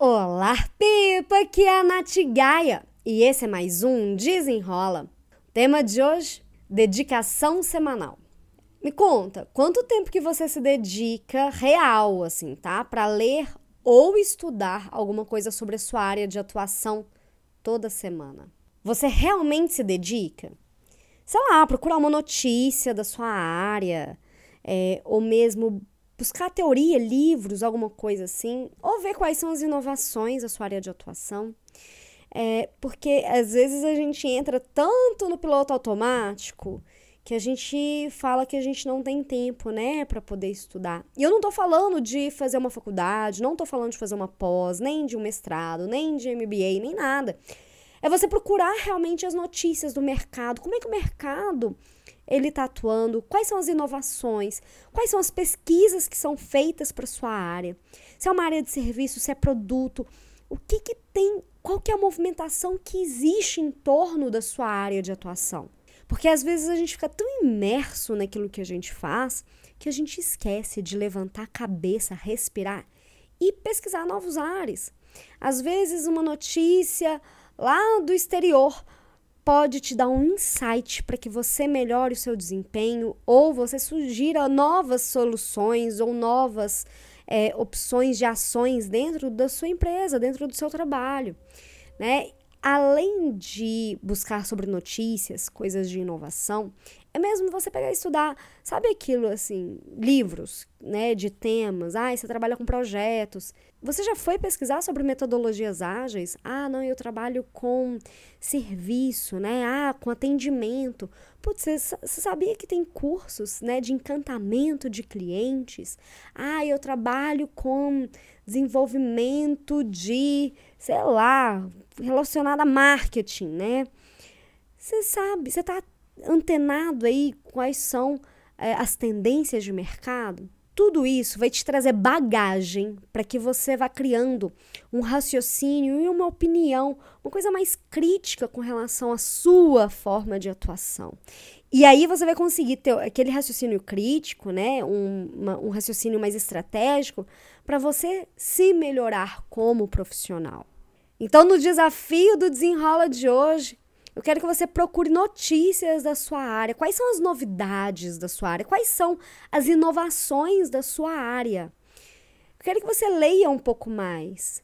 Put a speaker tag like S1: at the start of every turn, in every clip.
S1: Olá, Pipa! Aqui é a Nath Gaia e esse é mais um Desenrola. Tema de hoje: dedicação semanal. Me conta, quanto tempo que você se dedica real, assim, tá? Para ler ou estudar alguma coisa sobre a sua área de atuação toda semana? Você realmente se dedica? Sei lá, procurar uma notícia da sua área, é, ou mesmo buscar teoria, livros, alguma coisa assim, ou ver quais são as inovações da sua área de atuação. É, porque às vezes a gente entra tanto no piloto automático que a gente fala que a gente não tem tempo, né, para poder estudar. E eu não tô falando de fazer uma faculdade, não tô falando de fazer uma pós, nem de um mestrado, nem de MBA, nem nada. É você procurar realmente as notícias do mercado. Como é que o mercado ele está atuando, quais são as inovações, quais são as pesquisas que são feitas para sua área. Se é uma área de serviço, se é produto, o que, que tem, qual que é a movimentação que existe em torno da sua área de atuação. Porque às vezes a gente fica tão imerso naquilo que a gente faz que a gente esquece de levantar a cabeça, respirar e pesquisar novos ares. Às vezes uma notícia lá do exterior pode te dar um insight para que você melhore o seu desempenho ou você sugira novas soluções ou novas é, opções de ações dentro da sua empresa, dentro do seu trabalho, né? Além de buscar sobre notícias, coisas de inovação, é mesmo você pegar e estudar, sabe aquilo assim, livros, né, de temas. Ah, você trabalha com projetos. Você já foi pesquisar sobre metodologias ágeis? Ah, não, eu trabalho com serviço, né? Ah, com atendimento. Putz, você, você sabia que tem cursos, né, de encantamento de clientes? Ah, eu trabalho com desenvolvimento de, sei lá, relacionado a marketing, né? Você sabe, você está antenado aí quais são é, as tendências de mercado? Tudo isso vai te trazer bagagem para que você vá criando um raciocínio e uma opinião, uma coisa mais crítica com relação à sua forma de atuação. E aí você vai conseguir ter aquele raciocínio crítico, né? Um, uma, um raciocínio mais estratégico para você se melhorar como profissional. Então, no desafio do desenrola de hoje, eu quero que você procure notícias da sua área. Quais são as novidades da sua área? Quais são as inovações da sua área? Eu quero que você leia um pouco mais.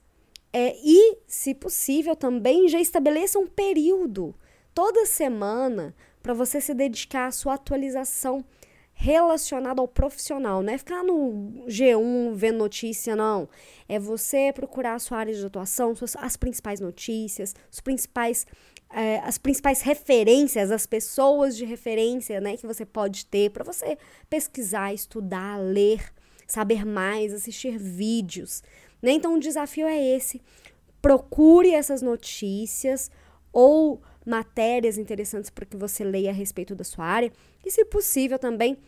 S1: É, e, se possível, também já estabeleça um período toda semana para você se dedicar à sua atualização relacionada ao profissional. Não é ficar no G1 vendo notícia, não. É você procurar a sua área de atuação, as principais notícias, os principais é, as principais referências, as pessoas de referência né, que você pode ter para você pesquisar, estudar, ler, saber mais, assistir vídeos. Né? Então, o desafio é esse. Procure essas notícias ou matérias interessantes para que você leia a respeito da sua área e, se possível, também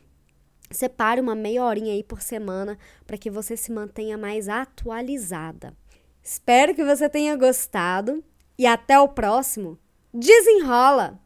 S1: separe uma meia horinha aí por semana para que você se mantenha mais atualizada. Espero que você tenha gostado e até o próximo desenrola!